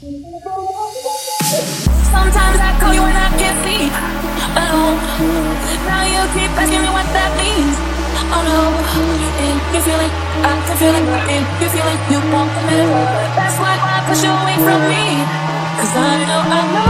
Sometimes I call you and I can't sleep alone. Oh, now you keep asking me what that means. Oh no, and you feel it, I can feel it, and you feel it, you want the commit. That's why I push you away from me. Cause I know, I know.